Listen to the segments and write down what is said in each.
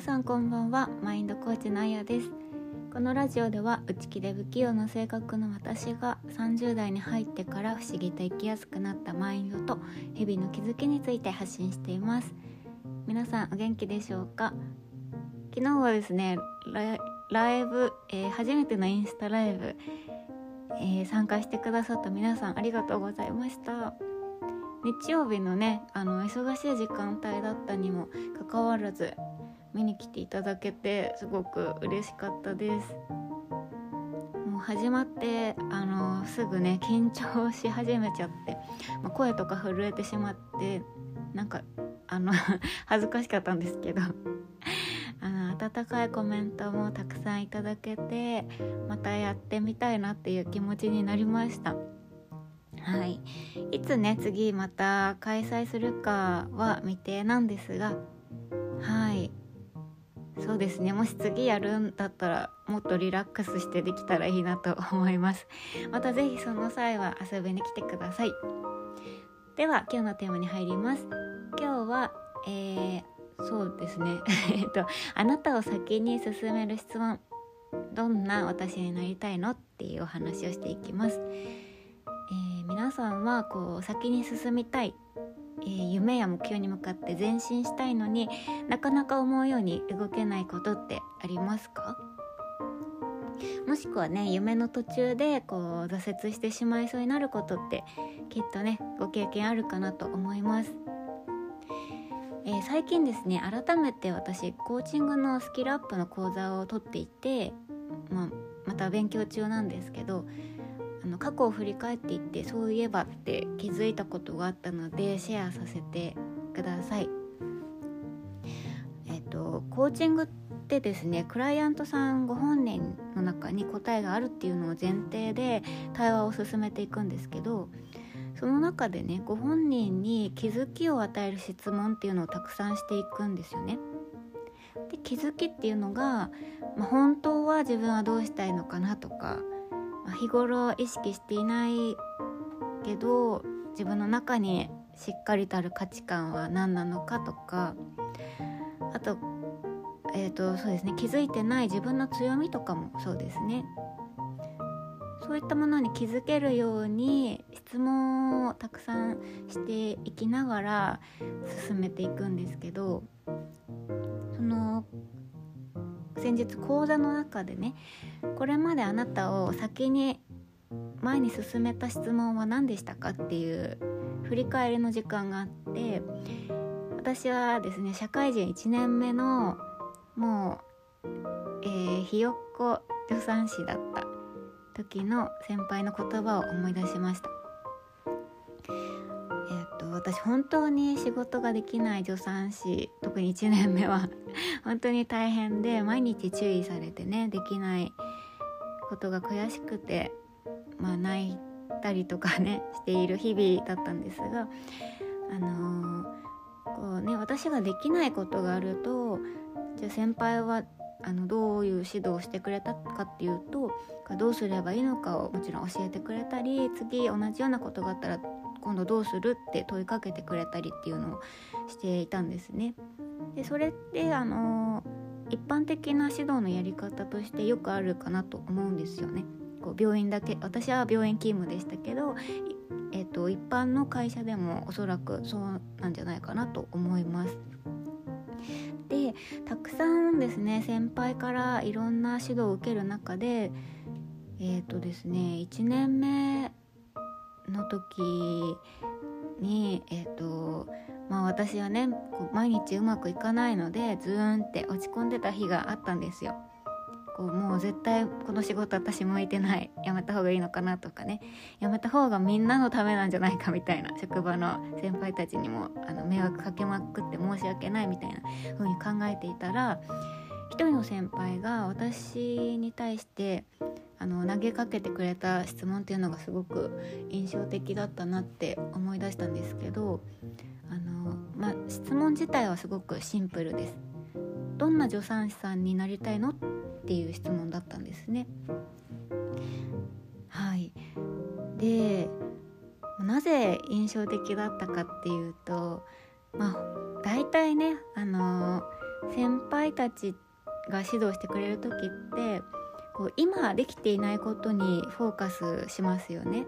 さんこんばんは。マインドコーチのあやです。このラジオでは内気で不器用な性格の私が30代に入ってから不思議と生きやすくなったマインドと日々の気づきについて発信しています。皆さんお元気でしょうか？昨日はですねライブ、えー、初めてのインスタライブ、えー、参加してくださった皆さんありがとうございました。日曜日のねあの忙しい時間帯だったにもかかわらず見に来ていただけてすごく嬉しかったですもう始まってあのすぐね緊張し始めちゃって、まあ、声とか震えてしまってなんかあの 恥ずかしかったんですけど あの温かいコメントもたくさんいただけてまたやってみたいなっていう気持ちになりました。はい、いつね次また開催するかは未定なんですがそうですね。もし次やるんだったらもっとリラックスしてできたらいいなと思います。また是非その際は遊びに来てください。では今日のテーマに入ります。今日はえー、そうですね。えっとあなたを先に進める質問。どんな私になりたいのっていうお話をしていきます。えー、皆さんはこう先に進みたい、えー、夢や目標に向かって前進したいのになかなか思うように動けないことってありますか？もしくはね夢の途中でこう挫折してしまいそうになることってきっとねご経験あるかなと思います。えー、最近ですね改めて私コーチングのスキルアップの講座を取っていて、まあ、また勉強中なんですけどあの過去を振り返っていってそういえばって気づいたことがあったのでシェアさせてください。えっとコーチングってですねクライアントさんご本人の中に答えがあるっていうのを前提で対話を進めていくんですけどその中でねご本人に気づきを与える質問っていうのをたくさんしていくんですよね。で気づきっていうのが、まあ、本当は自分はどうしたいのかなとかま日頃意識していないけど自分の中にしっかりとある価値観は何なのかとかあと,、えーとそうですね、気づいてない自分の強みとかもそうですね。そういったものに気づけるように質問をたくさんしていきながら進めていくんですけどその先日講座の中でねこれまであなたを先に前に進めた質問は何でしたかっていう振り返りの時間があって私はですね社会人1年目のもう、えー、ひよっこ助産師だった時の先輩の言葉を思い出しました。私本当に仕事ができない助産師特に1年目は 本当に大変で毎日注意されてねできないことが悔しくてまあ泣いたりとかね している日々だったんですがあのー、こうね私ができないことがあるとじゃあ先輩はあのどういう指導をしてくれたかっていうとどうすればいいのかをもちろん教えてくれたり次同じようなことがあったら今度どうするって問いかけてくれたりっていうのをしていたんですね。でそれってあの一般的な指導のやり方としてよくあるかなと思うんですよね。こう病院だけ私は病院勤務でしたけど、えーと、一般の会社でもおそらくそうなんじゃないかなと思います。でたくさんですね先輩からいろんな指導を受ける中でえっ、ー、とですね1年目の時にえっ、ー、とまあ私はね毎日うまくいかないのでズーンって落ち込んでた日があったんですよ。こうもう絶対この仕事私向いてない。やめた方がいいのかなとかね。やめた方がみんなのためなんじゃないかみたいな。職場の先輩たちにもあの迷惑かけまくって申し訳ないみたいな風に考えていたら一人の先輩が私に対してあの投げかけてくれた質問っていうのがすごく印象的だったなって思い出したんですけどあの、まあ、質問自体はすごくシンプルです。どんな助産師さんになりたいのっていう質問だったんですね。はいでなぜ印象的だったかっていうとまあ大体ねあの先輩たちが指導してくれる時ってこう今できていないことにフォーカスしますよね。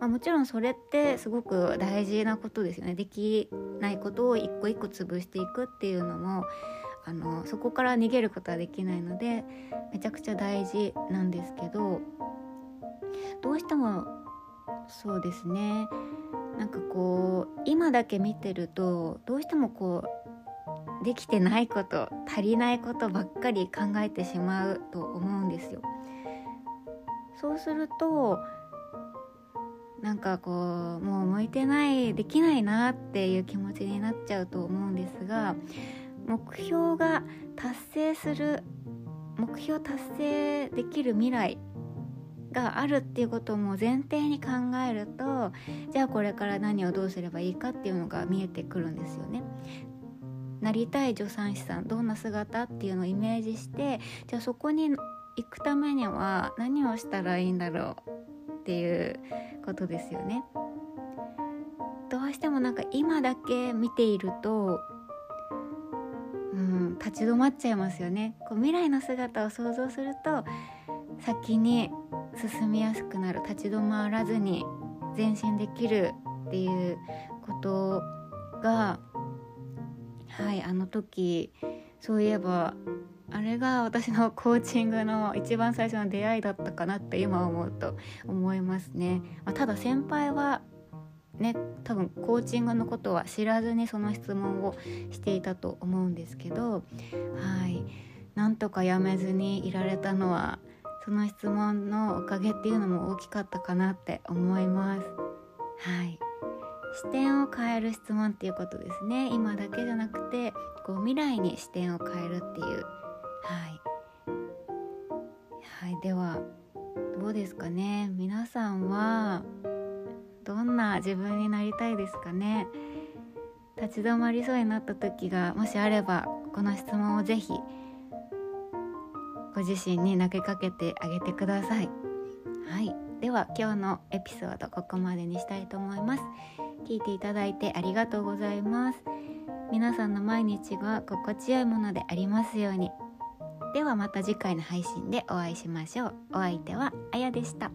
まあ、もちろんそれってすごく大事なことですよねできないことを一個一個潰していくっていうのもあのそこから逃げることはできないのでめちゃくちゃ大事なんですけどどうしてもそうですねなんかこう今だけ見てるとどうしてもこうできてないこと足りないことばっかり考えてしまうと思うんですよ。そうするとなんかこうもう向いてないできないなっていう気持ちになっちゃうと思うんですが目標が達成する目標達成できる未来があるっていうことも前提に考えるとじゃあこれから何をどうすればいいかっていうのが見えてくるんですよね。なりたい助産師さんどんな姿っていうのをイメージしてじゃあそこに行くためには何をしたらいいんだろうっていうことですよね。どうしてもなんか今だけ見ているとうん立ち止まっちゃいますよねこう未来の姿を想像すると先に進みやすくなる立ち止まらずに前進できるっていうことがはいあの時そういえばあれが私のコーチングの一番最初の出会いだったかなって今思うと思いますね。まあ、ただ先輩はね多分コーチングのことは知らずにその質問をしていたと思うんですけどはいなんとかやめずにいられたのはその質問のおかげっていうのも大きかったかなって思いますはい視点を変える質問っていうことですね。今だけじゃなくてこう未来に視点を変えるっていう。はい。はいではどうですかね？皆さんはどんな自分になりたいですかね？立ち止まりそうになった時がもしあればこの質問をぜひご自身に投げかけてあげてください。はい。では今日のエピソードここまでにしたいと思います。聞いていただいてありがとうございます。皆さんの毎日が心地よいものでありますように。ではまた次回の配信でお会いしましょう。お相手はあやでした。